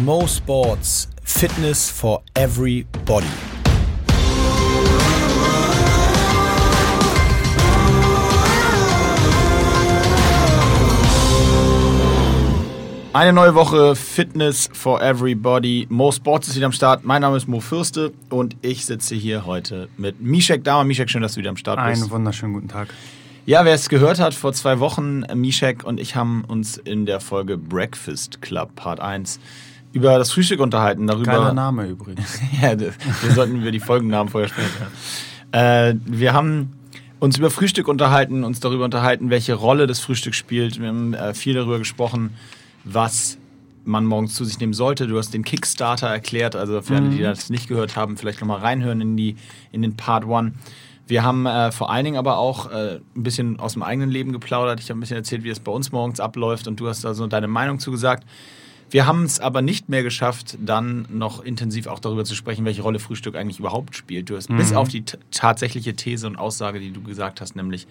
Mo Sports Fitness for Everybody. Eine neue Woche Fitness for Everybody. Mo Sports ist wieder am Start. Mein Name ist Mo Fürste und ich sitze hier heute mit Mishek Dama. Mishek, schön, dass du wieder am Start bist. Einen wunderschönen guten Tag. Ja, wer es gehört hat, vor zwei Wochen, Mishek und ich haben uns in der Folge Breakfast Club Part 1 über das Frühstück unterhalten. Darüber, Geiler Name übrigens. ja, wir sollten über die Folgennamen vorher sprechen. Äh, wir haben uns über Frühstück unterhalten, uns darüber unterhalten, welche Rolle das Frühstück spielt. Wir haben äh, viel darüber gesprochen, was man morgens zu sich nehmen sollte. Du hast den Kickstarter erklärt, also für alle, die das nicht gehört haben, vielleicht nochmal reinhören in, die, in den Part One. Wir haben äh, vor allen Dingen aber auch äh, ein bisschen aus dem eigenen Leben geplaudert. Ich habe ein bisschen erzählt, wie es bei uns morgens abläuft und du hast da so deine Meinung zugesagt. Wir haben es aber nicht mehr geschafft, dann noch intensiv auch darüber zu sprechen, welche Rolle Frühstück eigentlich überhaupt spielt. Du hast bis auf die tatsächliche These und Aussage, die du gesagt hast, nämlich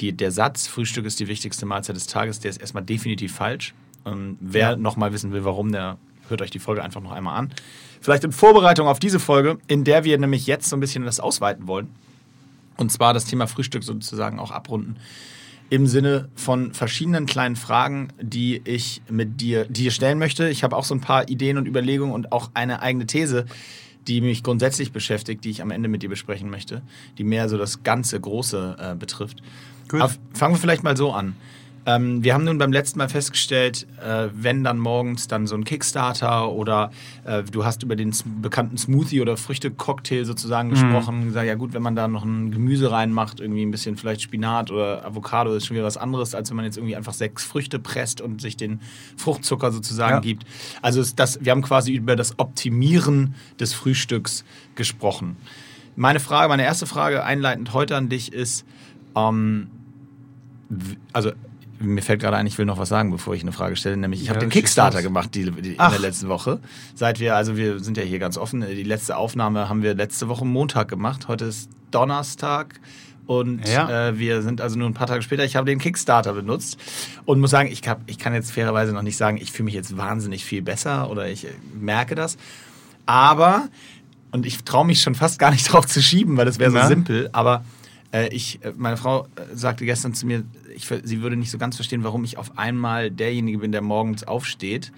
die, der Satz, Frühstück ist die wichtigste Mahlzeit des Tages, der ist erstmal definitiv falsch. Ähm, wer Ja. noch mal wissen will, warum, der hört euch die Folge einfach noch einmal an. Vielleicht in Vorbereitung auf diese Folge, in der wir nämlich jetzt so ein bisschen das ausweiten wollen. Und zwar das Thema Frühstück sozusagen auch abrunden. Im Sinne von verschiedenen kleinen Fragen, die ich mit dir, dir stellen möchte. Ich habe auch so ein paar Ideen und Überlegungen und auch eine eigene These, die mich grundsätzlich beschäftigt, die ich am Ende mit dir besprechen möchte, die mehr so das ganze Große äh, betrifft. Aber fangen wir vielleicht mal so an. Ähm, wir haben nun beim letzten Mal festgestellt, äh, wenn dann morgens dann so ein Kickstarter oder äh, du hast über den bekannten Smoothie oder Früchte-Cocktail sozusagen gesprochen, gesagt, ja gut, wenn man da noch ein Gemüse reinmacht, irgendwie ein bisschen vielleicht Spinat oder Avocado, ist schon wieder was anderes, als wenn man jetzt irgendwie einfach sechs Früchte presst und sich den Fruchtzucker sozusagen Ja. gibt. Also das, wir haben quasi über das Optimieren des Frühstücks gesprochen. Meine Frage, meine erste Frage einleitend heute an dich ist, ähm, also mir fällt gerade ein, ich will noch was sagen, bevor ich eine Frage stelle, nämlich ich Ja, habe den Kickstarter gemacht die, die, in der letzten Woche. Seit wir, also wir sind ja hier ganz offen, die letzte Aufnahme haben wir letzte Woche Montag gemacht, heute ist Donnerstag und Ja. äh, wir sind also nur ein paar Tage später. Ich habe den Kickstarter benutzt und muss sagen, ich, hab, ich kann jetzt fairerweise noch nicht sagen, ich fühle mich jetzt wahnsinnig viel besser oder ich äh, merke das. Aber, und ich traue mich schon fast gar nicht drauf zu schieben, weil das wäre so simpel, aber äh, ich, äh, meine Frau äh, sagte gestern zu mir, ich, sie würde nicht so ganz verstehen, warum ich auf einmal derjenige bin, der morgens aufsteht.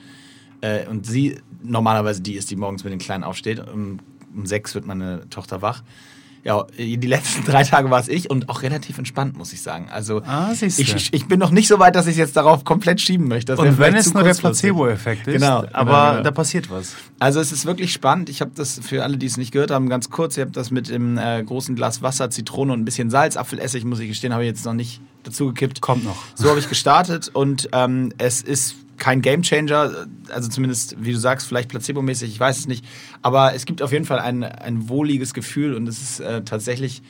Äh, und sie normalerweise die ist, die morgens mit den Kleinen aufsteht. Um, um sechs wird meine Tochter wach. Ja, die letzten drei Tage war es ich und auch relativ entspannt, muss ich sagen. Also Ah, ich, ich, bin noch nicht so weit, dass ich es jetzt darauf komplett schieben möchte. Das Und wenn es nur der. Placebo-Effekt ist, Genau, aber genau. da passiert was. Also es ist wirklich spannend. Ich habe das für alle, die es nicht gehört haben, ganz kurz. Ich habe das mit dem äh, großen Glas Wasser, Zitrone und ein bisschen Salz, Apfelessig, muss ich gestehen, habe ich jetzt noch nicht dazu gekippt. Kommt noch. So habe ich gestartet und ähm, es ist kein Gamechanger, also zumindest, wie du sagst, vielleicht placebomäßig, ich weiß es nicht. Aber es gibt auf jeden Fall ein, ein wohliges Gefühl und es ist äh, tatsächlich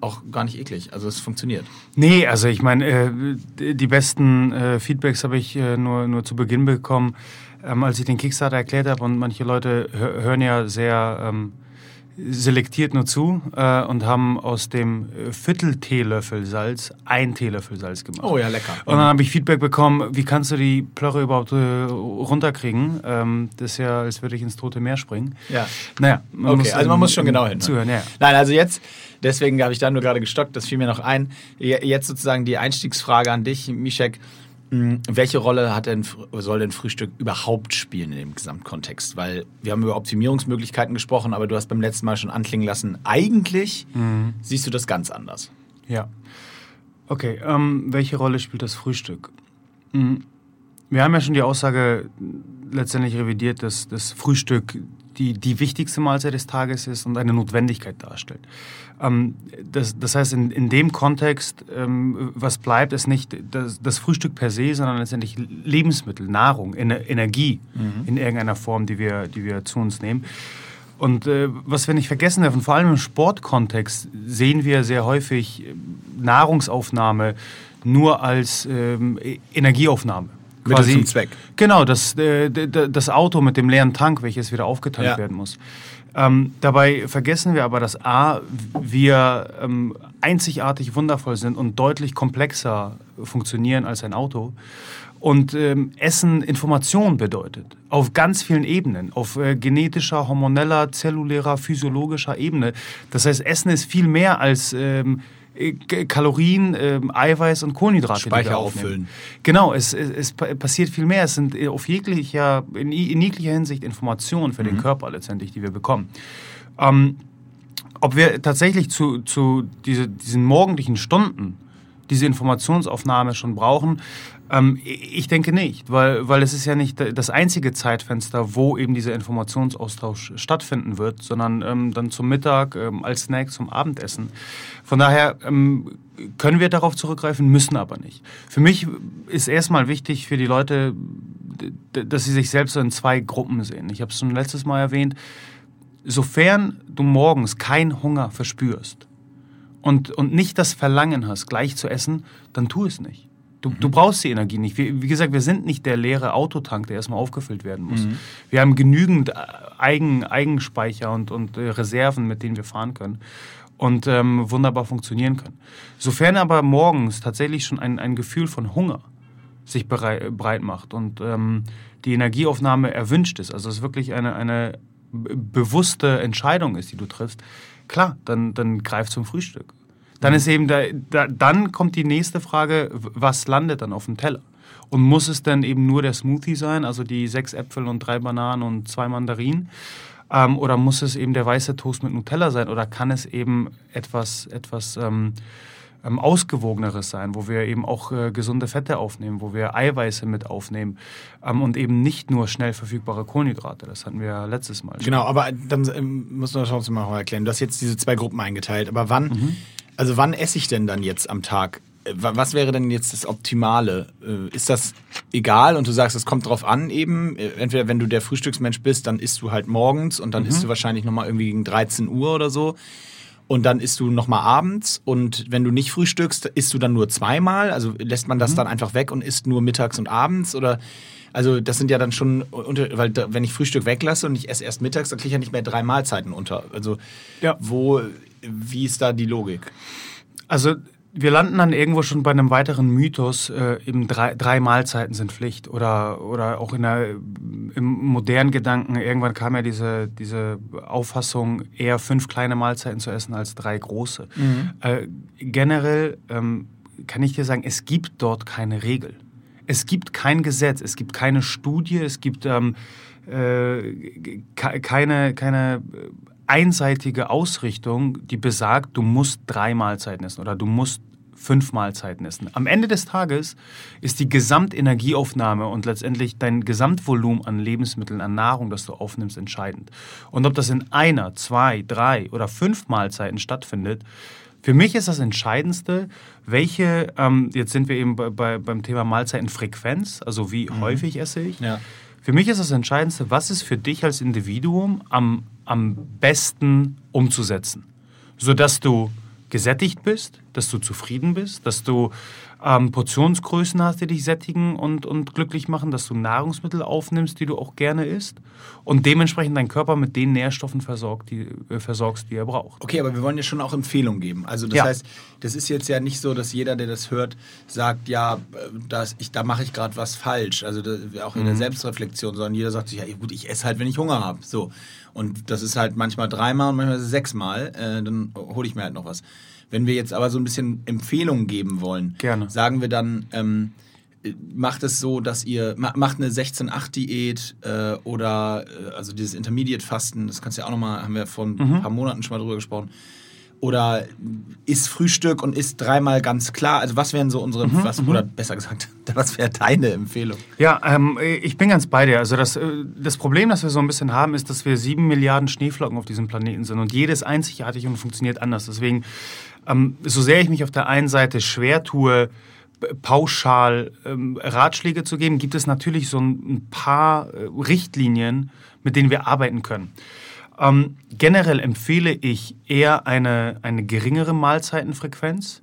auch gar nicht eklig. Also es funktioniert. Nee, also ich meine, äh, die besten äh, Feedbacks habe ich äh, nur, nur zu Beginn bekommen, ähm, als ich den Kickstarter erklärt habe. Und manche Leute hö- hören ja sehr ähm, selektiert nur zu äh, und haben aus dem äh, Viertel Teelöffel Salz ein Teelöffel Salz gemacht. Oh ja, lecker. Und dann habe ich Feedback bekommen, wie kannst du die Plörre überhaupt äh, runterkriegen? Ähm, das ist ja, als würde ich ins Tote Meer springen. Ja. Naja, man Okay, also man ähm, muss schon genau hin. Zuhören, ja. Nein, also jetzt, deswegen habe ich da nur gerade gestockt, das fiel mir noch ein. Je- Jetzt sozusagen die Einstiegsfrage an dich, Mischek. Mh, Welche Rolle hat denn, soll denn Frühstück überhaupt spielen in dem Gesamtkontext? Weil wir haben über Optimierungsmöglichkeiten gesprochen, aber du hast beim letzten Mal schon anklingen lassen, eigentlich Mhm. siehst du das ganz anders. Ja. Okay, ähm, welche Rolle spielt das Frühstück? Mhm. Wir haben ja schon die Aussage letztendlich revidiert, dass das Frühstück die, die wichtigste Mahlzeit des Tages ist und eine Notwendigkeit darstellt. Ähm, das, das heißt, in, in dem Kontext, ähm, was bleibt, ist nicht das, das Frühstück per se, sondern letztendlich Lebensmittel, Nahrung, Ener Energie in irgendeiner Form, die wir, die wir zu uns nehmen. Und äh, was wir nicht vergessen dürfen, vor allem im Sportkontext sehen wir sehr häufig äh, Nahrungsaufnahme nur als ähm, E- Energieaufnahme. Mittel zum Zweck. Genau, das, äh, das Auto mit dem leeren Tank, welches wieder aufgetankt Ja. werden muss. Ähm, dabei vergessen wir aber, dass A, wir ähm, einzigartig wundervoll sind und deutlich komplexer funktionieren als ein Auto. und ähm, Essen Information bedeutet. Auf ganz vielen Ebenen. Auf äh, genetischer, hormoneller, zellulärer, physiologischer Ebene. Das heißt, Essen ist viel mehr als ähm, äh, Kalorien, äh, Eiweiß und Kohlenhydrate. Speicher auffüllen. Genau, es, es, es, passiert viel mehr. Es sind äh, auf jeglicher, in, in jeglicher Hinsicht Informationen für mhm. den Körper letztendlich, die wir bekommen. Ähm, ob wir tatsächlich zu, zu diese, diesen morgendlichen Stunden diese Informationsaufnahme schon brauchen, ähm, ich denke nicht, weil, weil es ist ja nicht das einzige Zeitfenster, wo eben dieser Informationsaustausch stattfinden wird, sondern ähm, dann zum Mittag, ähm, als Snack, zum Abendessen. Von daher ähm, können wir darauf zurückgreifen, müssen aber nicht. Für mich ist erstmal wichtig für die Leute, dass sie sich selbst in zwei Gruppen sehen. Ich habe es schon letztes Mal erwähnt. Sofern du morgens keinen Hunger verspürst und, und nicht das Verlangen hast, gleich zu essen, dann tu es nicht. Du, mhm. du brauchst die Energie nicht. Wie, wie, gesagt, wir sind nicht der leere Autotank, der erstmal aufgefüllt werden muss. Mhm. Wir haben genügend äh, Eigen, Eigenspeicher und, und äh, Reserven, mit denen wir fahren können und ähm, wunderbar funktionieren können. Sofern aber morgens tatsächlich schon ein, ein Gefühl von Hunger sich bereit, breit macht und ähm, die Energieaufnahme erwünscht ist, also es wirklich eine, eine bewusste Entscheidung ist, die du triffst, klar, dann, dann greif zum Frühstück. Dann ist eben da, da, dann kommt die nächste Frage, was landet dann auf dem Teller? Und muss es dann eben nur der Smoothie sein, also die sechs Äpfel und drei Bananen und zwei Mandarinen? Ähm, oder muss es eben der weiße Toast mit Nutella sein? Oder kann es eben etwas, etwas ähm, ähm, ausgewogeneres sein, wo wir eben auch äh, gesunde Fette aufnehmen, wo wir Eiweiße mit aufnehmen ähm, und eben nicht nur schnell verfügbare Kohlenhydrate. Das hatten wir ja letztes Mal. Schon. Genau, aber dann ähm, muss man das mal erklären. Du hast jetzt diese zwei Gruppen eingeteilt, aber wann, mhm. also wann esse ich denn dann jetzt am Tag? Äh, was wäre denn jetzt das Optimale? Äh, ist das egal und du sagst, es kommt drauf an eben? Äh, entweder wenn du der Frühstücksmensch bist, dann isst du halt morgens und dann mhm. isst du wahrscheinlich nochmal irgendwie gegen 13 Uhr oder so und dann isst du nochmal abends und wenn du nicht frühstückst, isst du dann nur zweimal? Also lässt man das mhm. dann einfach weg und isst nur mittags und abends oder also das sind ja dann schon, weil wenn ich Frühstück weglasse und ich esse erst mittags, dann kriege ich ja nicht mehr drei Mahlzeiten unter. Also ja. wo, wie ist da die Logik? Also wir landen dann irgendwo schon bei einem weiteren Mythos, äh, eben drei, drei Mahlzeiten sind Pflicht. Oder, oder auch in der, im modernen Gedanken, irgendwann kam ja diese, diese Auffassung, eher fünf kleine Mahlzeiten zu essen als drei große. Mhm. Äh, generell ähm, kann ich dir sagen, es gibt dort keine Regel. Es gibt kein Gesetz, es gibt keine Studie, es gibt ähm, äh, keine, keine einseitige Ausrichtung, die besagt, du musst drei Mahlzeiten essen oder du musst fünf Mahlzeiten essen. Am Ende des Tages ist die Gesamtenergieaufnahme und letztendlich dein Gesamtvolumen an Lebensmitteln, an Nahrung, das du aufnimmst, entscheidend. Und ob das in einer, zwei, drei oder fünf Mahlzeiten stattfindet, für mich ist das Entscheidendste, welche, ähm, jetzt sind wir eben bei, bei, beim Thema Mahlzeitenfrequenz, also wie mhm. häufig esse ich. Ja. Für mich ist das Entscheidendste, was ist für dich als Individuum am, am besten umzusetzen, sodass du gesättigt bist, dass du zufrieden bist, dass du ähm, Portionsgrößen hast, die dich sättigen und, und glücklich machen, dass du Nahrungsmittel aufnimmst, die du auch gerne isst und dementsprechend deinen Körper mit den Nährstoffen versorgt, die, äh, versorgst, die er braucht. Okay, aber wir wollen ja schon auch Empfehlungen geben. Also das ja. heißt, das ist jetzt ja nicht so, dass jeder, der das hört, sagt, ja, das, ich, da mache ich gerade was falsch. Also das, auch in mhm. der Selbstreflexion, sondern jeder sagt sich, ja gut, ich esse halt, wenn ich Hunger habe. So. Und das ist halt manchmal dreimal und manchmal sechsmal. Äh, dann hole ich mir halt noch was. Wenn wir jetzt aber so ein bisschen Empfehlungen geben wollen, Gerne. sagen wir dann, ähm, macht es so, dass ihr macht eine 16-8-Diät äh, oder äh, also dieses Intermediate-Fasten, das kannst du ja auch nochmal, haben wir vor ein mhm. paar Monaten schon mal drüber gesprochen. Oder isst Frühstück und isst dreimal ganz klar. Also was wären so unsere, mhm, was, mhm. oder besser gesagt, was wäre deine Empfehlung? Ja, ähm, ich bin ganz bei dir. Also das, äh, das Problem, das wir so ein bisschen haben, ist, dass wir sieben Milliarden Schneeflocken auf diesem Planeten sind und jedes einzigartig und funktioniert anders. Deswegen ähm, so sehr ich mich auf der einen Seite schwer tue, pauschal ähm, Ratschläge zu geben, gibt es natürlich so ein, paar äh, Richtlinien, mit denen wir arbeiten können. Ähm, generell empfehle ich eher eine, eine geringere Mahlzeitenfrequenz.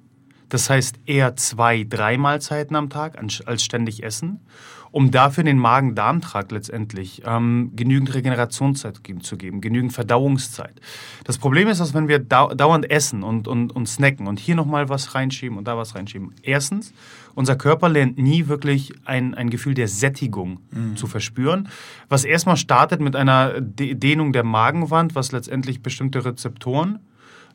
Das heißt eher zwei, drei Mahlzeiten am Tag als ständig essen um dafür den Magen-Darm-Trakt letztendlich ähm, genügend Regenerationszeit zu geben, genügend Verdauungszeit. Das Problem ist, dass wenn wir dau dauernd essen und, und, und snacken und hier nochmal was reinschieben und da was reinschieben, erstens, unser Körper lernt nie wirklich ein, ein Gefühl der Sättigung mhm. zu verspüren, was erstmal startet mit einer Dehnung der Magenwand, was letztendlich bestimmte Rezeptoren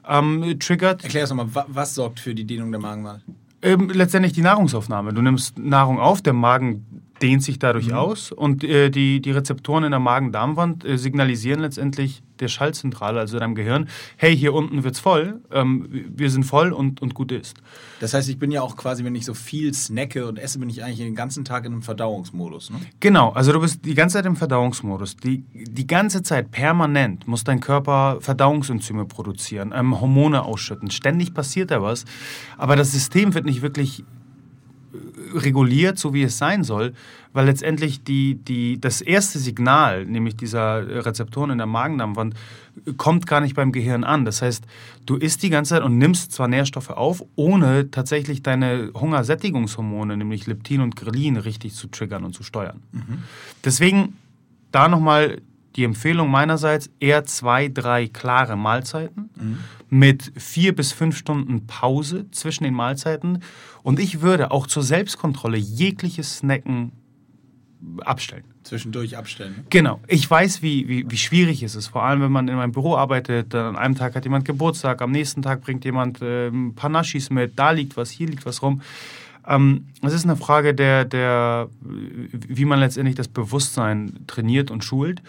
ähm, triggert. Erklär es nochmal, was sorgt für die Dehnung der Magenwand? Ähm, letztendlich die Nahrungsaufnahme. Du nimmst Nahrung auf, der Magen dehnt sich dadurch mhm. aus und äh, die, die Rezeptoren in der Magen-Darm-Wand äh, signalisieren letztendlich der Schallzentrale, also deinem Gehirn, hey, hier unten wird's voll, ähm, wir sind voll und, und gut ist. Das heißt, ich bin ja auch quasi, wenn ich so viel snacke und esse, bin ich eigentlich den ganzen Tag in einem Verdauungsmodus. Ne? Genau, also du bist die ganze Zeit im Verdauungsmodus. Die, die ganze Zeit permanent muss dein Körper Verdauungsenzyme produzieren, ähm, Hormone ausschütten. Ständig passiert da was, aber das System wird nicht wirklich reguliert, so wie es sein soll, weil letztendlich die, die, das erste Signal, nämlich dieser Rezeptoren in der Magendarmwand, kommt gar nicht beim Gehirn an. Das heißt, du isst die ganze Zeit und nimmst zwar Nährstoffe auf, ohne tatsächlich deine Hungersättigungshormone, nämlich Leptin und Grelin, richtig zu triggern und zu steuern. Mhm. Deswegen da nochmal die Empfehlung meinerseits eher zwei, drei klare Mahlzeiten mhm. mit vier bis fünf Stunden Pause zwischen den Mahlzeiten. Und ich würde auch zur Selbstkontrolle jegliches Snacken abstellen. Zwischendurch abstellen. Ne? Genau. Ich weiß, wie, wie, wie schwierig es ist. Vor allem, wenn man in meinem Büro arbeitet. An einem Tag hat jemand Geburtstag, am nächsten Tag bringt jemand äh, ein paar Naschis mit. Da liegt was, hier liegt was rum. Ähm, es ist eine Frage der, der, wie man letztendlich das Bewusstsein trainiert und schult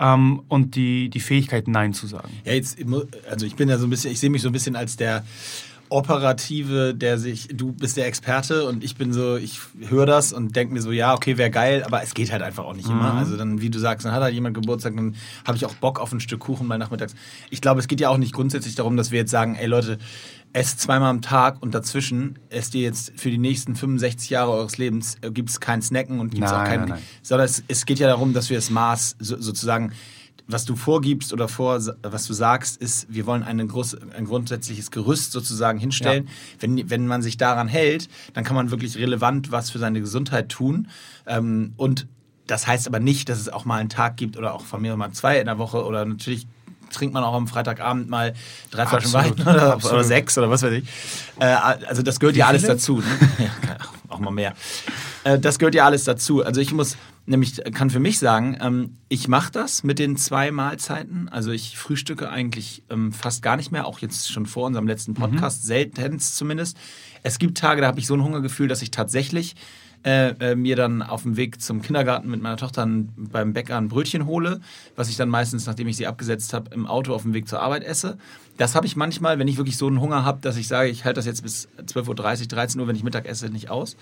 ähm, und die, die Fähigkeit, Nein zu sagen. Ja, jetzt, also ich bin ja so ein bisschen, ich sehe mich so ein bisschen als der Operative, der sich, du bist der Experte und ich bin so, ich höre das und denke mir so, ja, okay, wäre geil, aber es geht halt einfach auch nicht mhm. immer. Also dann, wie du sagst, dann hat halt jemand Geburtstag, dann habe ich auch Bock auf ein Stück Kuchen mal nachmittags. Ich glaube, es geht ja auch nicht grundsätzlich darum, dass wir jetzt sagen, ey Leute, esst zweimal am Tag und dazwischen esst ihr jetzt für die nächsten 65 Jahre eures Lebens, äh, gibt es kein Snacken und gibt es auch kein, nein, nein. sondern es, es, geht ja darum, dass wir das Maß so, sozusagen was du vorgibst oder vor, was du sagst, ist, wir wollen groß, ein grundsätzliches Gerüst sozusagen hinstellen. Ja. Wenn, wenn man sich daran hält, dann kann man wirklich relevant was für seine Gesundheit tun. Ähm, und das heißt aber nicht, dass es auch mal einen Tag gibt oder auch von mir mal zwei in der Woche oder natürlich trinkt man auch am Freitagabend mal drei Flaschen Wein oder, oder, sechs oder was weiß ich. Äh, also das gehört Wie ja alles viele? dazu. Ne? ja, auch mal mehr. Äh, das gehört ja alles dazu. Also ich muss nämlich, kann für mich sagen, ähm, ich mache das mit den zwei Mahlzeiten. Also ich frühstücke eigentlich ähm, fast gar nicht mehr, auch jetzt schon vor unserem letzten mhm. Podcast, mhm. seltenst zumindest. Es gibt Tage, da habe ich so ein Hungergefühl, dass ich tatsächlich äh, äh, mir dann auf dem Weg zum Kindergarten mit meiner Tochter beim Bäcker ein Brötchen hole, was ich dann meistens, nachdem ich sie abgesetzt habe, im Auto auf dem Weg zur Arbeit esse. Das habe ich manchmal, wenn ich wirklich so einen Hunger habe, dass ich sage, ich halte das jetzt bis 12.30 Uhr, 13 Uhr, wenn ich Mittag esse, nicht aus.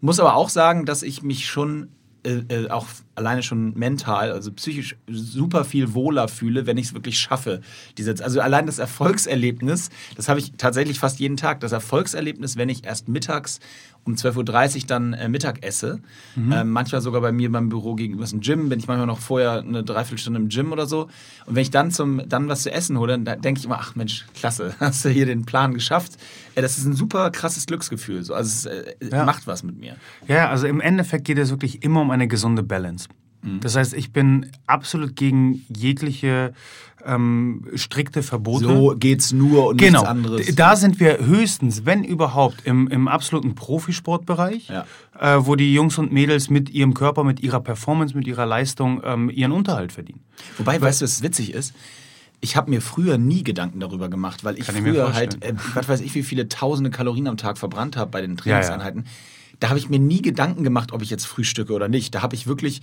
Muss aber auch sagen, dass ich mich schon äh, äh, auch alleine schon mental, also psychisch super viel wohler fühle, wenn ich es wirklich schaffe. Diese, also allein das Erfolgserlebnis, das habe ich tatsächlich fast jeden Tag. Das Erfolgserlebnis, wenn ich erst mittags um 12.30 Uhr dann äh, Mittag esse. Mhm. Ähm, manchmal sogar bei mir beim Büro gegenüber ist ein Gym, bin ich manchmal noch vorher eine Dreiviertelstunde im Gym oder so. Und wenn ich dann zum dann was zu essen hole, dann denke ich immer, ach Mensch, klasse, hast du hier den Plan geschafft. Äh, das ist ein super krasses Glücksgefühl. So. Also es äh, ja. macht was mit mir. Ja, also im Endeffekt geht es wirklich immer um eine gesunde Balance. Mhm. Das heißt, ich bin absolut gegen jegliche ähm, strikte Verbote. So geht's nur und genau. nichts anderes. Da sind wir höchstens, wenn überhaupt, im, im absoluten Profisportbereich, ja. äh, wo die Jungs und Mädels mit ihrem Körper, mit ihrer Performance, mit ihrer Leistung ähm, ihren Unterhalt verdienen. Wobei, weil, weißt du, was witzig ist? Ich habe mir früher nie Gedanken darüber gemacht, weil ich früher halt, äh, was weiß ich, wie viele tausende Kalorien am Tag verbrannt habe bei den Trainingseinheiten. Ja, ja. Da habe ich mir nie Gedanken gemacht, ob ich jetzt frühstücke oder nicht. Da habe ich wirklich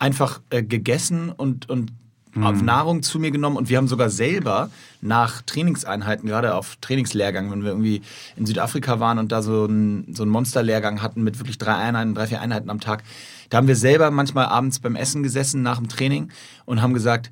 einfach äh, gegessen und, und mhm. Nahrung zu mir genommen und wir haben sogar selber nach Trainingseinheiten, gerade auf Trainingslehrgang, wenn wir irgendwie in Südafrika waren und da so einen so Monsterlehrgang hatten mit wirklich drei Einheiten, drei, vier Einheiten am Tag, da haben wir selber manchmal abends beim Essen gesessen nach dem Training und haben gesagt,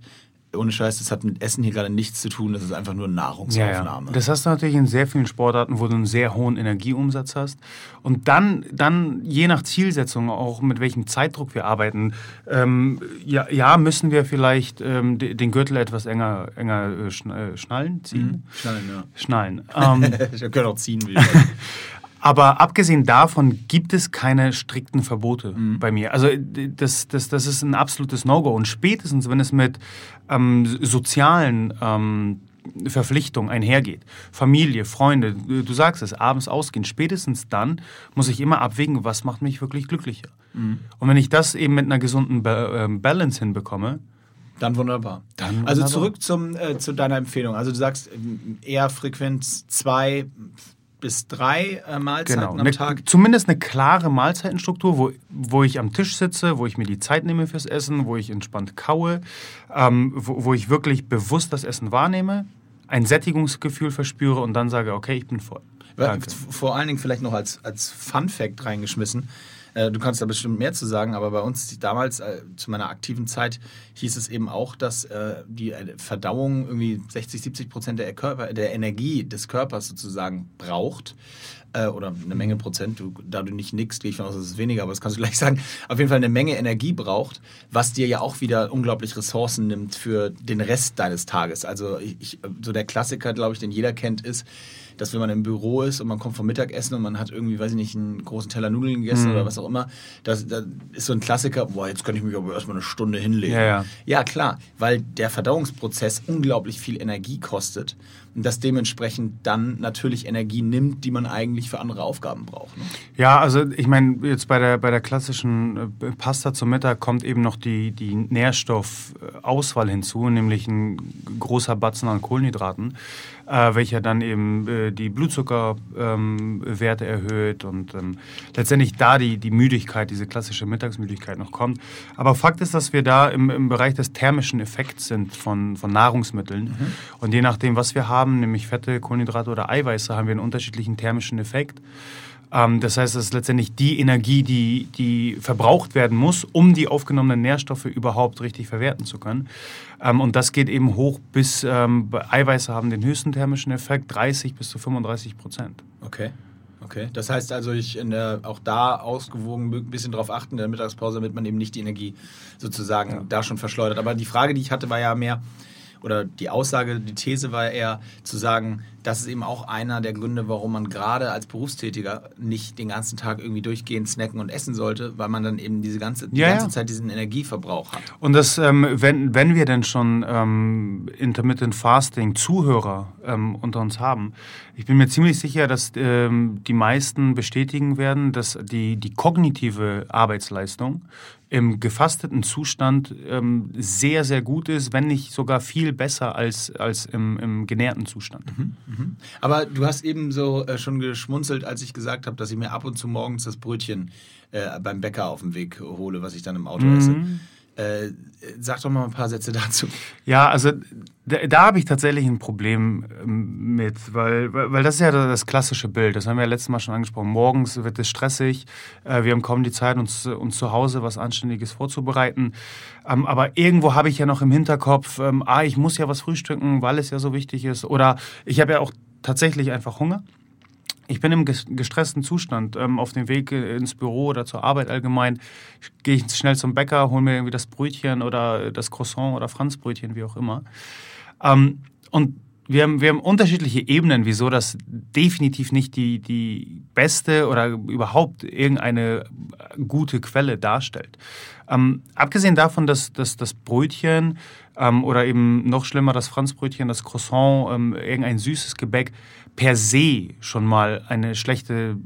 ohne Scheiß, das hat mit Essen hier gerade nichts zu tun, das ist einfach nur Nahrungsaufnahme. Ja, ja. Das hast du natürlich in sehr vielen Sportarten, wo du einen sehr hohen Energieumsatz hast. Und dann, dann je nach Zielsetzung, auch mit welchem Zeitdruck wir arbeiten, ähm, ja, ja, müssen wir vielleicht ähm, den Gürtel etwas enger, enger äh, äh, schnallen, ziehen. Mhm. Schnallen, ja. Schnallen. Ähm, ich kann auch ziehen, wie Aber abgesehen davon gibt es keine strikten Verbote mhm. bei mir. Also das, das, das ist ein absolutes No-Go. Und spätestens, wenn es mit ähm, sozialen ähm, Verpflichtungen einhergeht, Familie, Freunde, du sagst es, abends ausgehen, spätestens dann muss ich immer abwägen, was macht mich wirklich glücklicher. Mhm. Und wenn ich das eben mit einer gesunden ähm, Balance hinbekomme, dann wunderbar. Dann also zurück zum, äh, zu deiner Empfehlung. Also du sagst ähm, eher Frequenz zwei bis drei äh, Mahlzeiten genau. am eine, Tag. Zumindest eine klare Mahlzeitenstruktur, wo, wo ich am Tisch sitze, wo ich mir die Zeit nehme fürs Essen, wo ich entspannt kaue, ähm, wo, wo ich wirklich bewusst das Essen wahrnehme, ein Sättigungsgefühl verspüre und dann sage, okay, ich bin voll. Danke. Vor allen Dingen vielleicht noch als, als Fun Fact reingeschmissen. Äh, du kannst da bestimmt mehr zu sagen, aber bei uns damals, äh, zu meiner aktiven Zeit, hieß es eben auch, dass äh, die Verdauung irgendwie 60, 70 Prozent der, Körper, der Energie des Körpers sozusagen braucht oder eine Menge Prozent, du, da du nicht nickst, gehe ich von aus, es weniger, aber das kannst du gleich sagen, auf jeden Fall eine Menge Energie braucht, was dir ja auch wieder unglaublich Ressourcen nimmt für den Rest deines Tages. Also ich, so der Klassiker, glaube ich, den jeder kennt, ist, dass wenn man im Büro ist und man kommt vom Mittagessen und man hat irgendwie, weiß ich nicht, einen großen Teller Nudeln gegessen mhm. oder was auch immer, das, das, ist so ein Klassiker, boah, jetzt kann ich mich aber erstmal eine Stunde hinlegen. Ja, ja. ja, klar, weil der Verdauungsprozess unglaublich viel Energie kostet und das dementsprechend dann natürlich Energie nimmt, die man eigentlich für andere Aufgaben braucht. Ne? Ja, also ich meine, jetzt bei der, bei der klassischen äh, Pasta zum Mittag kommt eben noch die, die Nährstoffauswahl hinzu, nämlich ein großer Batzen an Kohlenhydraten äh, welcher dann eben äh, die Blutzuckerwerte ähm, erhöht und ähm, letztendlich da die, die Müdigkeit, diese klassische Mittagsmüdigkeit noch kommt. Aber Fakt ist, dass wir da im, im Bereich des thermischen Effekts sind von, von Nahrungsmitteln. Mhm. Und je nachdem, was wir haben, nämlich Fette, Kohlenhydrate oder Eiweiße, haben wir einen unterschiedlichen thermischen Effekt. Ähm, das heißt, es ist letztendlich die Energie, die, die verbraucht werden muss, um die aufgenommenen Nährstoffe überhaupt richtig verwerten zu können. Ähm, und das geht eben hoch bis, ähm, Eiweiße haben den höchsten thermischen Effekt, 30 bis zu 35 Prozent. Okay. Okay, das heißt also, ich in der, auch da ausgewogen ein bisschen darauf achten in der Mittagspause, damit man eben nicht die Energie sozusagen ja. da schon verschleudert. Aber die Frage, die ich hatte, war ja mehr, oder die Aussage, die These war eher zu sagen, das ist eben auch einer der Gründe, warum man gerade als Berufstätiger nicht den ganzen Tag irgendwie durchgehend snacken und essen sollte, weil man dann eben diese ganze, die ja, ganze ja. Zeit diesen Energieverbrauch hat. Und das, ähm, wenn, wenn wir denn schon ähm, Intermittent Fasting Zuhörer ähm, unter uns haben, ich bin mir ziemlich sicher, dass ähm, die meisten bestätigen werden, dass die, die kognitive Arbeitsleistung im gefasteten Zustand ähm, sehr, sehr gut ist, wenn nicht sogar viel besser als, als im, im genährten Zustand. Mhm, mhm. Aber du hast eben so äh, schon geschmunzelt, als ich gesagt habe, dass ich mir ab und zu morgens das Brötchen äh, beim Bäcker auf dem Weg hole, was ich dann im Auto mhm. esse. Äh, sag doch mal ein paar Sätze dazu. Ja, also da, da habe ich tatsächlich ein Problem ähm, mit, weil, weil das ist ja das klassische Bild, das haben wir ja letztes Mal schon angesprochen. Morgens wird es stressig, äh, wir haben kaum die Zeit, uns, uns zu Hause was Anständiges vorzubereiten. Ähm, aber irgendwo habe ich ja noch im Hinterkopf, ähm, ah, ich muss ja was frühstücken, weil es ja so wichtig ist. Oder ich habe ja auch tatsächlich einfach Hunger. Ich bin im gestressten Zustand. Ähm, auf dem Weg ins Büro oder zur Arbeit allgemein gehe ich schnell zum Bäcker, hole mir irgendwie das Brötchen oder das Croissant oder Franzbrötchen, wie auch immer. Ähm, und wir haben, wir haben unterschiedliche Ebenen, wieso das definitiv nicht die, die beste oder überhaupt irgendeine gute Quelle darstellt. Ähm, abgesehen davon, dass, dass das Brötchen ähm, oder eben noch schlimmer das Franzbrötchen, das Croissant, ähm, irgendein süßes Gebäck per se schon mal eine schlechte